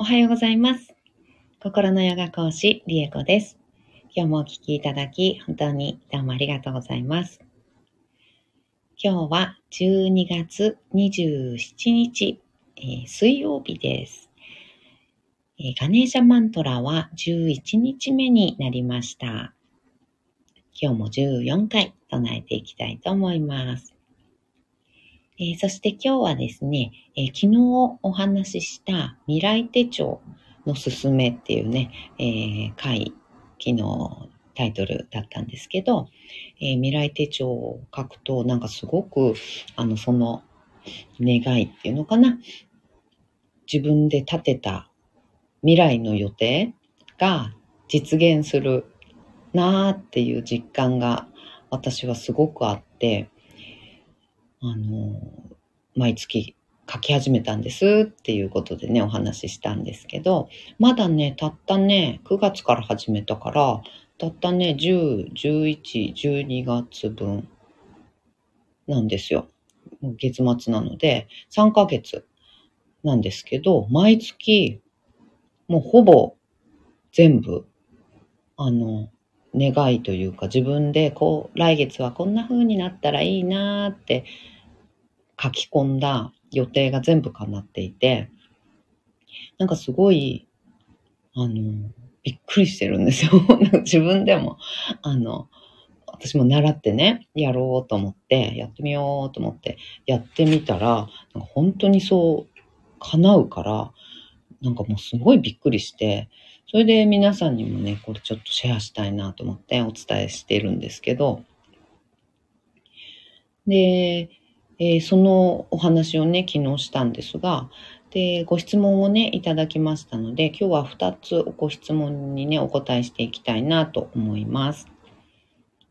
おはようございます。心のヨガ講師、リエコです。今日もお聞きいただき、本当にどうもありがとうございます。今日は12月27日、えー水曜日です、えーガネーシャマントラは11日目になりました。今日も14回唱えていきたいと思います。えーそして今日はですね、えー昨日お話しした未来手帳のすすめっていうね、えー回、昨日タイトルだったんですけど、え未来手帳を書くとなんかすごくあのその願いっていうのかな。自分で立てた未来の予定が実現するなーっていう実感が私はすごくあってあの毎月書き始めたんですっていうことでねお話ししたんですけどまだねたったね9月から始めたからたったね10、11、12月分なんですよ。月末なので3ヶ月なんですけど毎月もうほぼ全部あの願いというか自分でこう来月はこんな風になったらいいなーって書き込んだ予定が全部叶っていてなんかすごいあのびっくりしてるんですよ。自分でも。あの私も習ってねやろうと思ってやってみようと思ってやってみたらなんか本当にそう叶うからなんかもうすごいびっくりしてそれで皆さんにもねこれちょっとシェアしたいなと思ってお伝えしてるんですけどで、えーそのお話をね昨日したんですがでご質問をねいただきましたので今日は2つご質問にねお答えしていきたいなと思います。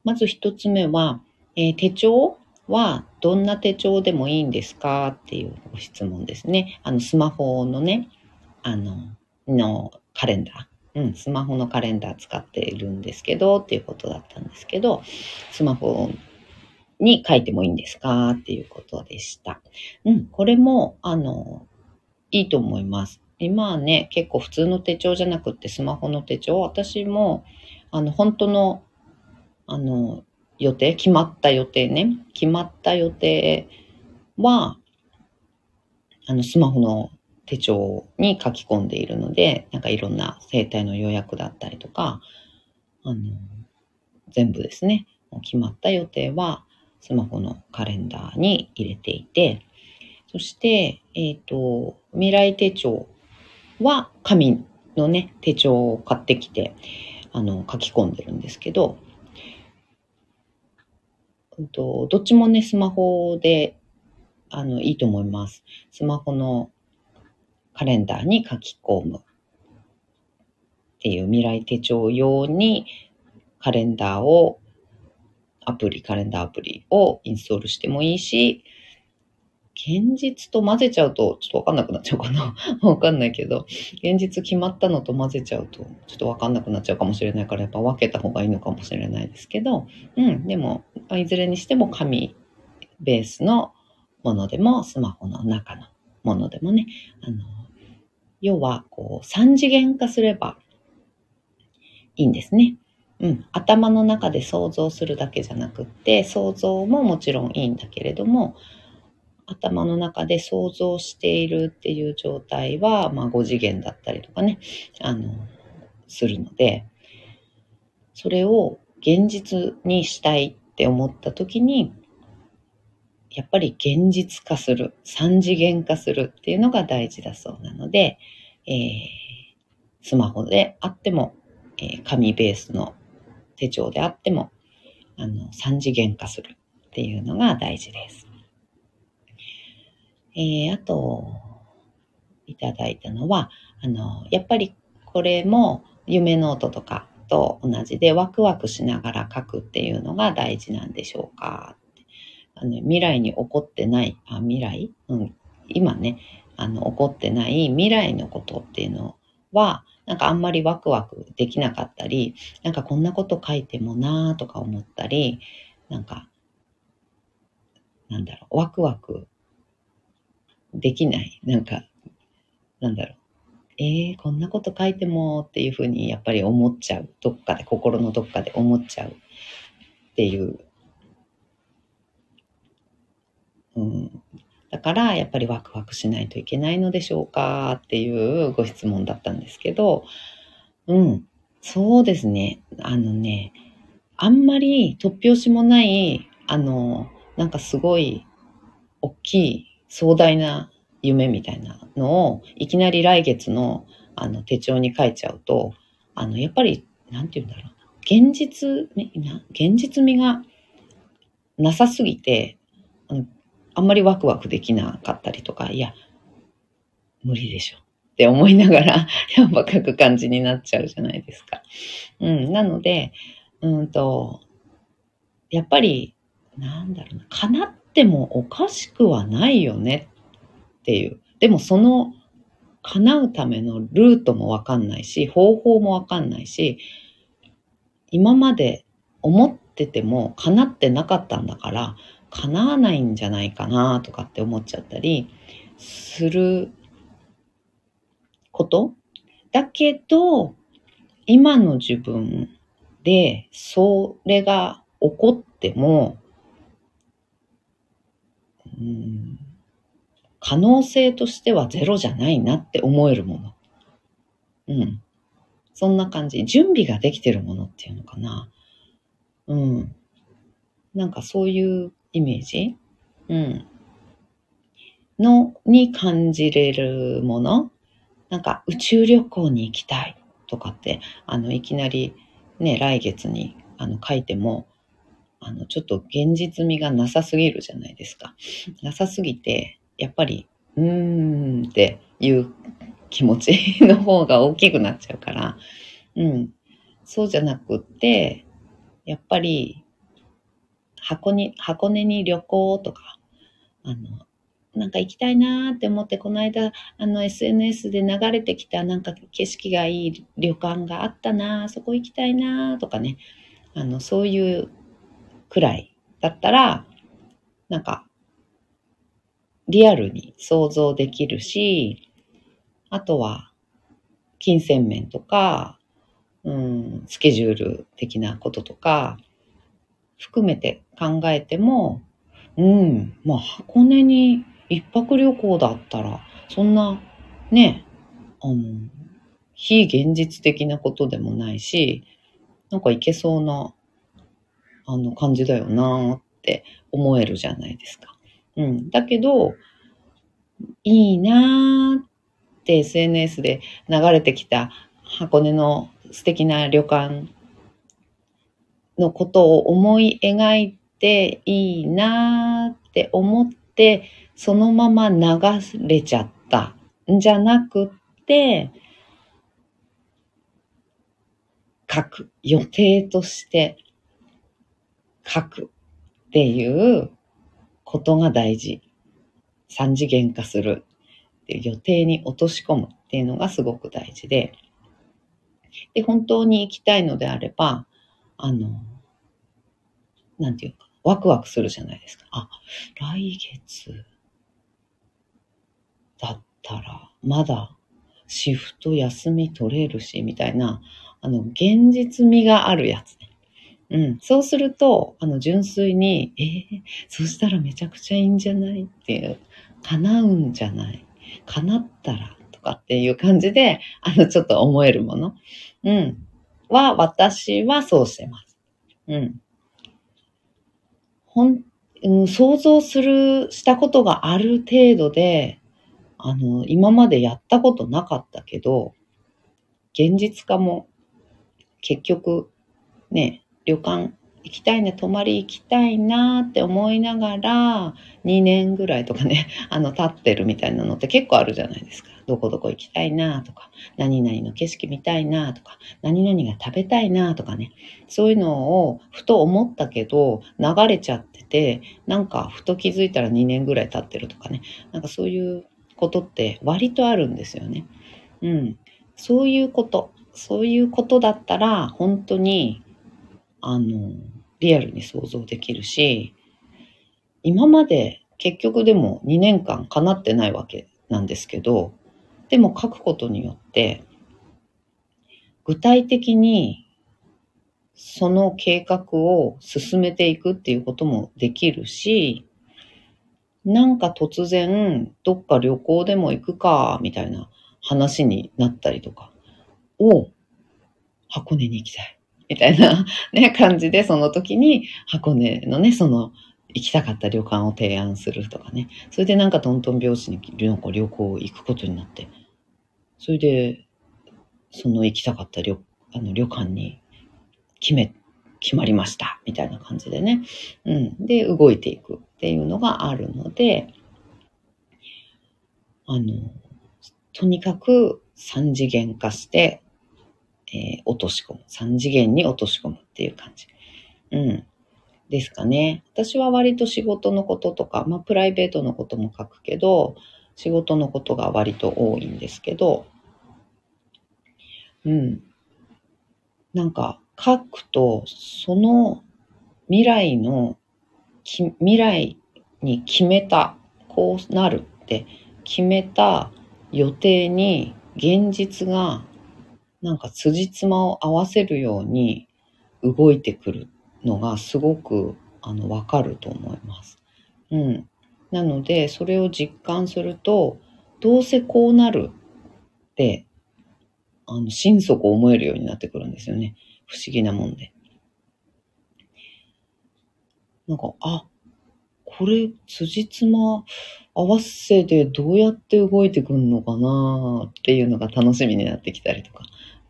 まず1つ目は、えー手帳はどんな手帳でもいいんですか？っていうご質問ですね。あのスマホのねあののカレンダー、うん、スマホのカレンダー使っているんですけどっていうことだったんですけどスマホに書いてもいいんですか？っていうことでした。うん、これもあのいいと思います。今はね、結構普通の手帳じゃなくってスマホの手帳、私も、あの、本当の、あの、予定、決まった予定ね、決まった予定は、あの、スマホの手帳に書き込んでいるので、なんかいろんな生態の予約だったりとか、あの、全部ですね、決まった予定はスマホのカレンダーに入れていて、そして、えっ、と、未来手帳は紙のね、手帳を買ってきて、あの、書き込んでるんですけど、うんと、どっちもね、スマホで、あの、いいと思います。スマホのカレンダーに書き込むっていう未来手帳用にカレンダーを、アプリ、カレンダーアプリをインストールしてもいいし、現実と混ぜちゃうとちょっとわかんなくなっちゃうかな。わかんないけど、現実決まったのと混ぜちゃうとちょっとわかんなくなっちゃうかもしれないからやっぱ分けた方がいいのかもしれないですけど、うん、でも、いずれにしても紙ベースのものでもスマホの中のものでもね、あの、要はこう三次元化すればいいんですね。うん、頭の中で想像するだけじゃなくって想像ももちろんいいんだけれども頭の中で想像しているっていう状態は、まあ、5次元だったりとかねあのするのでそれを現実にしたいって思った時にやっぱり現実化する三次元化するっていうのが大事だそうなので、えースマホであっても、えー紙ベースの手帳であってもあの三次元化するっていうのが大事です。えーあといただいたのはあのやっぱりこれも夢ノートとかと同じでワクワクしながら書くっていうのが大事なんでしょうかあの未来に起こってないあ未来、うん、今ねあの起こってない未来のことっていうのはなんかあんまりワクワクできなかったりなんかこんなこと書いてもなーとか思ったりなんかなんだろうワクワクできない。なんかなんだろう。えー、こんなこと書いてもっていうふうにやっぱり思っちゃう。どっかで、心のどっかで思っちゃうっていう。うん、だからやっぱりワクワクしないといけないのでしょうかっていうご質問だったんですけど、うん、そうですね。あのね、あんまり突拍子もない、あの、なんかすごい大きい壮大な夢みたいなのをいきなり来月のあの手帳に書いちゃうと、あの、やっぱり、なんて言うんだろう。現実、現実味がなさすぎて、あんまりワクワクできなかったりとか、いや、無理でしょって思いながら、やっぱ書く感じになっちゃうじゃないですか。うん、なので、うんと、やっぱり、なんだろうな、叶ってもおかしくはないよねっていう。でもその叶うためのルートもわかんないし、方法もわかんないし、今まで思ってても叶ってなかったんだから、叶わないんじゃないかなとかって思っちゃったりすることだけど、今の自分でそれが起こっても、うん、可能性としてはゼロじゃないなって思えるもの。うん。そんな感じ。準備ができてるものっていうのかな。うん。なんかそういうイメージ、うん、の、に感じれるもの？なんか宇宙旅行に行きたい？とかって、あの、いきなりね、来月にあの書いても、あの、ちょっと現実味がなさすぎるじゃないですか。なさすぎて、やっぱり、うーんっていう気持ちの方が大きくなっちゃうから、うん。そうじゃなくって、やっぱり箱に、箱根に旅行とか、あの、なんか行きたいなーって思って、この間、あの、SNS で流れてきた、なんか景色がいい旅館があったなーそこ行きたいなーとかね、あの、そういうくらいだったら、なんか、リアルに想像できるし、あとは、金銭面とか、うん、スケジュール的なこととか、含めて考えても、うん、まあ箱根に一泊旅行だったら、そんな、ね、あの、非現実的なことでもないし、なんかいけそうな、あの感じだよなって思えるじゃないですか。うん。だけど、いいなーって SNS で流れてきた箱根の素敵な旅館のことを思い描いていいなって思って、そのまま流れちゃったんじゃなくって、書く。予定として書くっていうことが大事。三次元化する。予定に落とし込むっていうのがすごく大事で、で、本当に行きたいのであれば、あの、なんていうか、ワクワクするじゃないですか。あ、来月だったら、まだシフト休み取れるし、みたいな、あの、現実味があるやつね。うん。そうすると、あの、純粋に、えー、そしたらめちゃくちゃいいんじゃないっていう、叶うんじゃない叶ったらとかっていう感じで、あの、ちょっと思えるもの。うん。は、私はそうしてます。うん。ほん、うん、想像する、したことがある程度で、あの、今までやったことなかったけど、現実化も結局、ね、旅館行きたいね、泊まり行きたいなって思いながら、2年ぐらいとかね、あの、経ってるみたいなのって結構あるじゃないですか。どこどこ行きたいなとか、何々の景色見たいなとか、何々が食べたいなとかね、そういうのをふと思ったけど、流れちゃってて、なんかふと気づいたら2年ぐらい経ってるとかね、なんかそういうことって割とあるんですよね。うん。そういうこと、そういうことだったら、本当に、あの、リアルに想像できるし、今まで結局でも2年間叶ってないわけなんですけど、でも書くことによって、具体的にその計画を進めていくっていうこともできるし、なんか突然、どっか旅行でも行くか、みたいな話になったりとか、お箱根に行きたい。みたいなね、感じで、その時に箱根のね、その行きたかった旅館を提案するとかね。それでなんかトントン拍子に旅行行くことになって、それで、その行きたかった旅あの旅館に決め、決まりました。みたいな感じでね。うん。で、動いていくっていうのがあるので、あの、とにかく三次元化して、えー、落とし込む。三次元に落とし込むっていう感じ。うん。ですかね。私は割と仕事のこととか、まあプライベートのことも書くけど、仕事のことが割と多いんですけど、うん。なんか書くと、その未来の、き未来に決めた、こうなるって決めた予定に現実がなんか辻褄を合わせるように動いてくるのがすごくあのわかると思います。うん。なので、それを実感すると、どうせこうなるって、あの、心底思えるようになってくるんですよね。不思議なもんで。なんか、あ、これ、辻褄合わせでどうやって動いてくんのかなっていうのが楽しみになってきたりとか。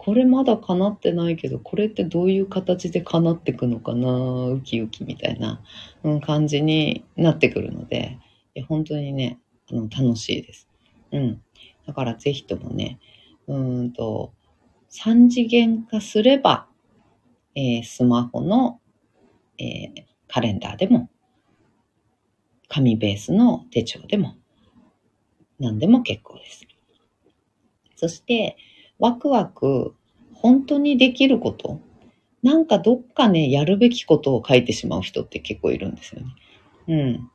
これまだ叶ってないけど、これってどういう形で叶ってくのかなウキウキみたいな、うん、感じになってくるので、いや本当にね、あの楽しいです。うん。だからぜひともね、うんと、3次元化すれば、えー、スマホの、えー、カレンダーでも、紙ベースの手帳でも、何でも結構です。そして、ワクワク、本当にできること、なんかどっかね、やるべきことを書いてしまう人って結構いるんですよね。うん。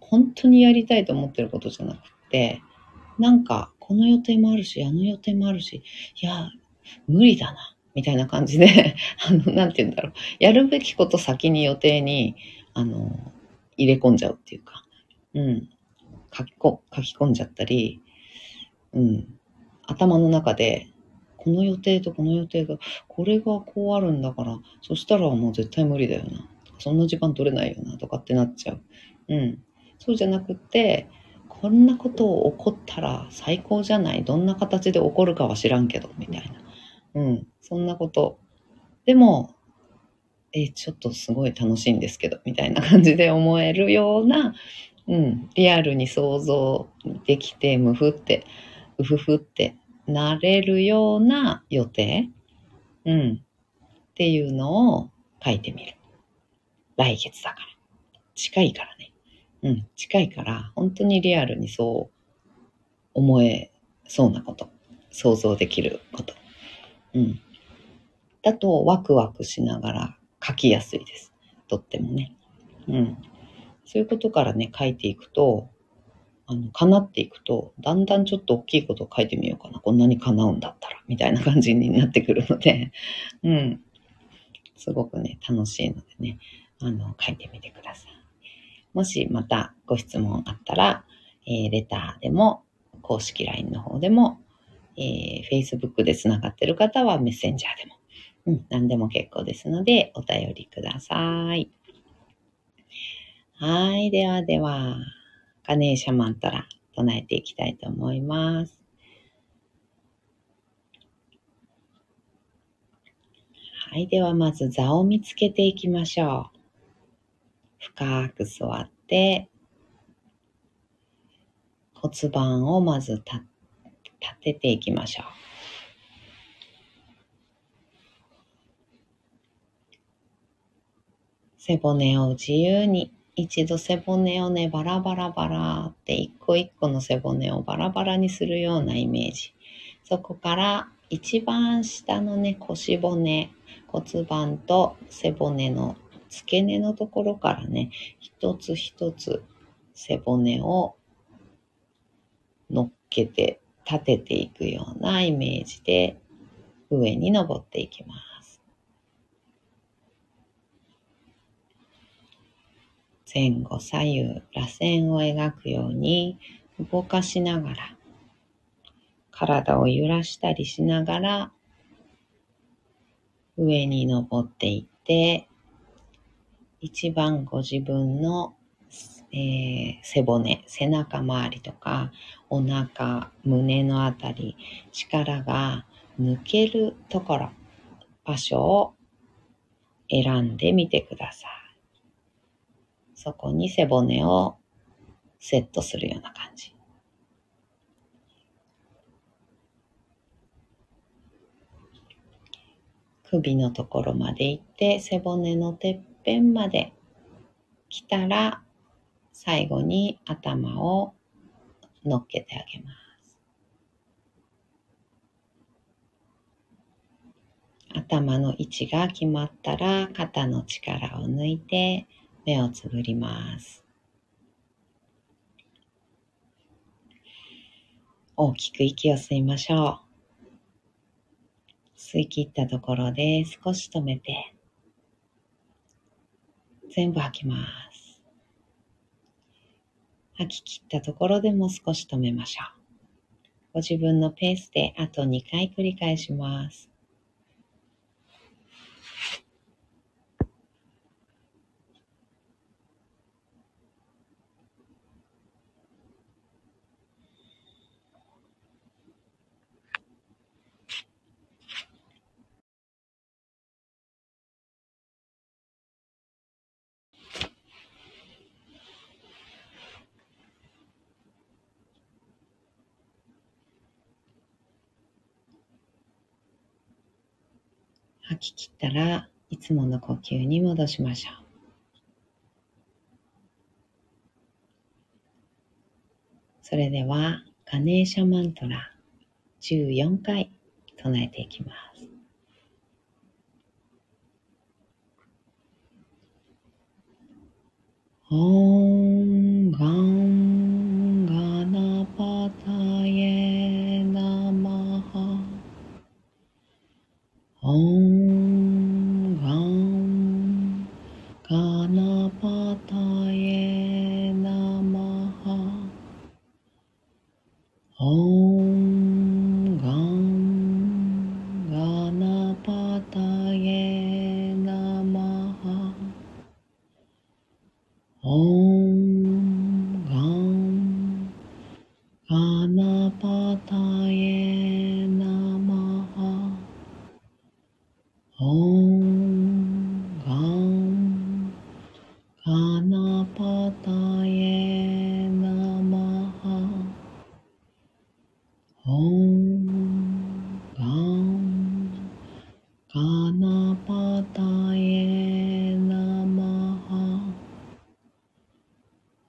本当にやりたいと思ってることじゃなくて、なんか、この予定もあるし、あの予定もあるし、いや、無理だな、みたいな感じで、あの、なんて言うんだろう。やるべきこと先に予定に、あの、入れ込んじゃうっていうか、うん。書きこ書き込んじゃったり、うん。頭の中で、この予定とこの予定が、これがこうあるんだから、そしたらもう絶対無理だよな。そんな時間取れないよな、とかってなっちゃう。うん。そうじゃなくて、こんなことを起こったら最高じゃない？どんな形で起こるかは知らんけど、みたいな。うん。そんなこと。でも、え、ちょっとすごい楽しいんですけど、みたいな感じで思えるような、うん。リアルに想像できて、無ふって、うふふってなれるような予定、うん、っていうのを書いてみる。来月だから。近いからね。うん、近いから、本当にリアルにそう思えそうなこと。想像できること。うん。だと、ワクワクしながら書きやすいです。とってもね。うん。そういうことからね、書いていくと、あの、叶っていくと、だんだんちょっと大きいことを書いてみようかな。こんなに叶うんだったら、みたいな感じになってくるので、うん。すごくね、楽しいのでね、あの、書いてみてください。もしまたご質問あったら、えー、レターでも、公式 LINE の方でも、えー、Facebook で繋がってる方はメッセンジャーでも、うん、何でも結構ですので、お便りください。はい。ではでは。ガネーシャマントラ唱えていきたいと思います。はい。ではまず座を見つけていきましょう。深く座って、骨盤をまず立てていきましょう。背骨を自由に一度背骨をね、バラバラバラって一個一個の背骨をバラバラにするようなイメージ。そこから一番下のね、腰骨、骨盤と背骨の付け根のところからね、一つ一つ背骨を乗っけて立てていくようなイメージで上に登っていきます。前後左右、螺旋を描くように動かしながら、体を揺らしたりしながら、上に登っていって、一番ご自分の、えー、背骨、背中周りとか、お腹、胸のあたり、力が抜けるところ、場所を選んでみてください。そこに背骨をセットするような感じ。首のところまで行って背骨のてっぺんまで来たら最後に頭を乗っけてあげます。頭の位置が決まったら肩の力を抜いて目をつぶります。大きく息を吸いましょう。吸い切ったところで少し止めて、全部吐きます。吐き切ったところでも少し止めましょう。ご自分のペースであと2回繰り返します。吐き切ったらいつもの呼吸に戻しましょう。それではガネーシャマントラ14回唱えていきます。オン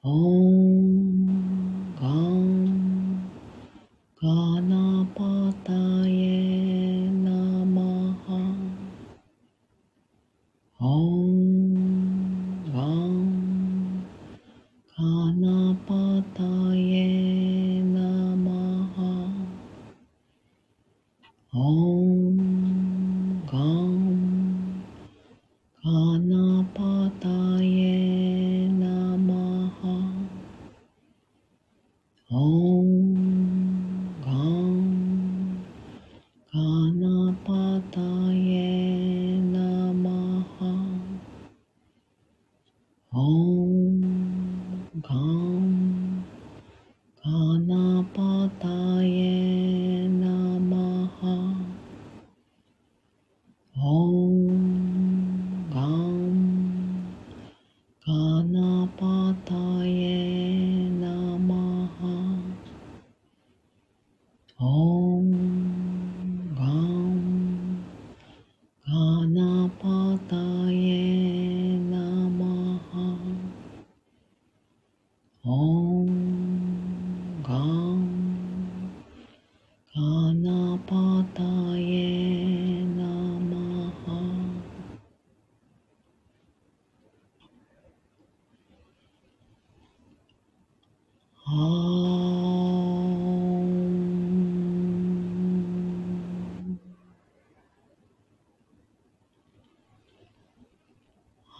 哦。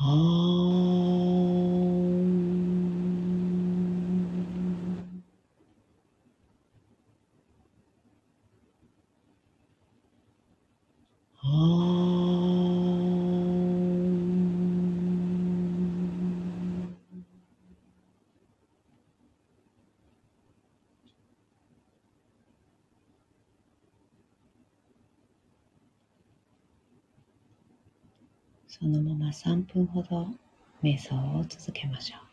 Oh. そのまま3分ほど瞑想を続けましょう。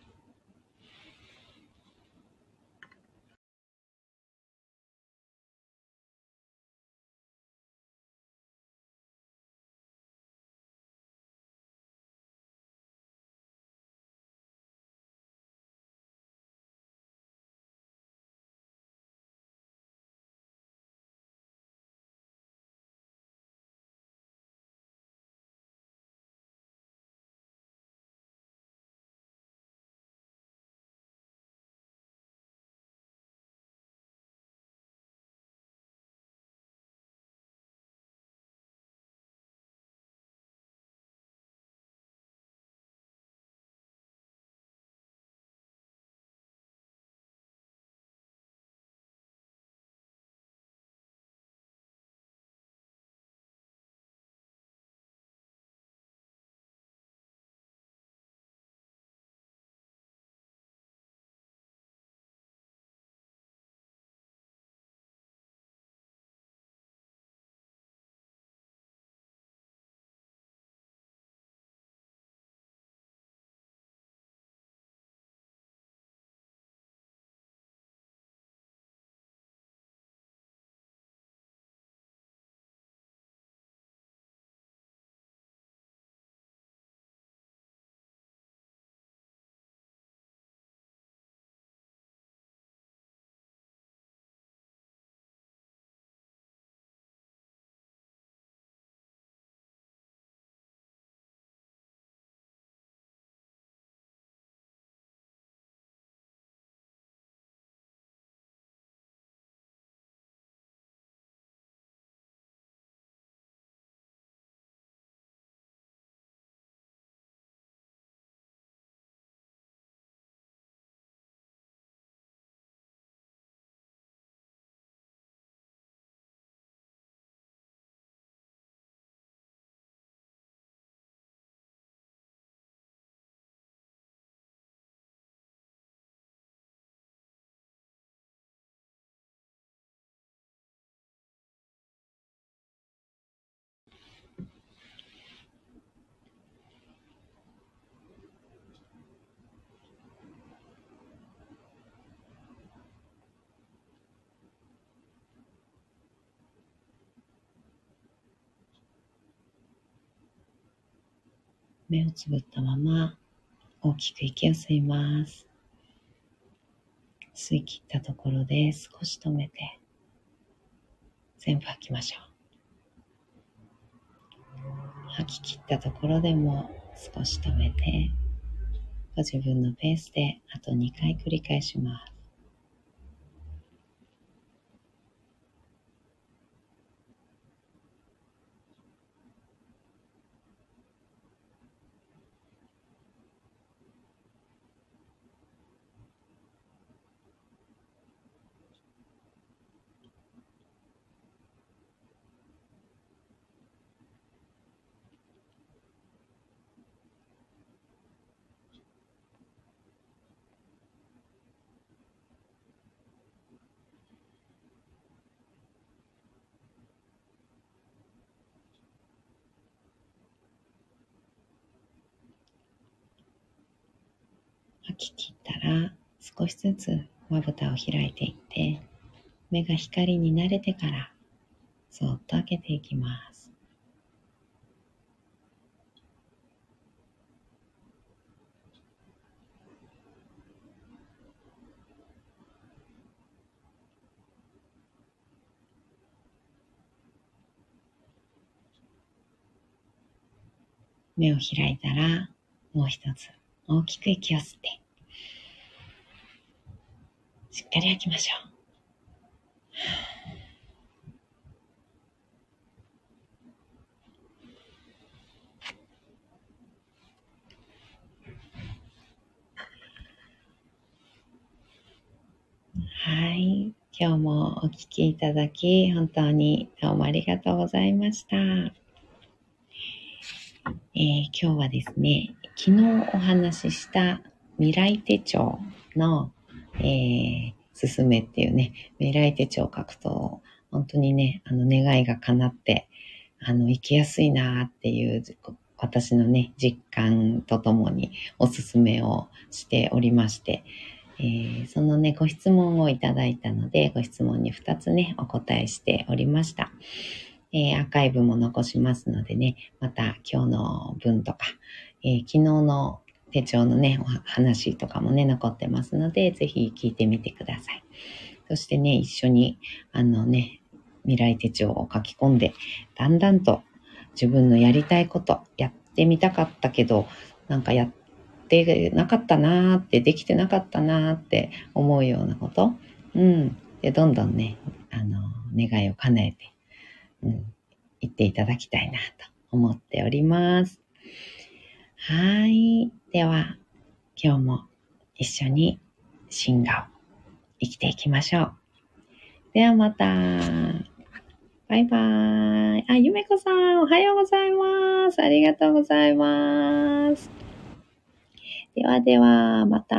目をつぶったまま大きく息を吸います。吸い切ったところで少し止めて全部吐きましょう。吐き切ったところでも少し止めてご自分のペースであと2回繰り返します。吐き切ったら少しずつまぶたを開いていって目が光に慣れてからそっと開けていきます。目を開いたらもう一つ大きく息を吸って、しっかり吐きましょう。はい。今日もお聞きいただき、本当にどうもありがとうございました。えー、今日はですね、昨日お話しした未来手帳の、えー、進めっていうね、未来手帳を書くと、本当にね、あの願いが叶って、あの、生きやすいなっていう私のね、実感とともにおすすめをしておりまして、えー、そのね、ご質問をいただいたので、ご質問に2つね、お答えしておりました。えー、アーカイブも残しますのでね、また今日の分とか、えー、昨日の手帳のね、話とかもね、残ってますので、ぜひ聞いてみてください。そしてね、一緒に、あのね、未来手帳を書き込んで、だんだんと自分のやりたいこと、やってみたかったけど、なんかやってなかったなーって、できてなかったなーって思うようなこと、うん。で、どんどんね、あの、願いを叶えて、うん、言っていただきたいなと思っております。はい。では、今日も一緒に進化を生きていきましょう。ではまた。バイバーイ。あ、ゆめこさん、おはようございます。ありがとうございます。ではでは、また。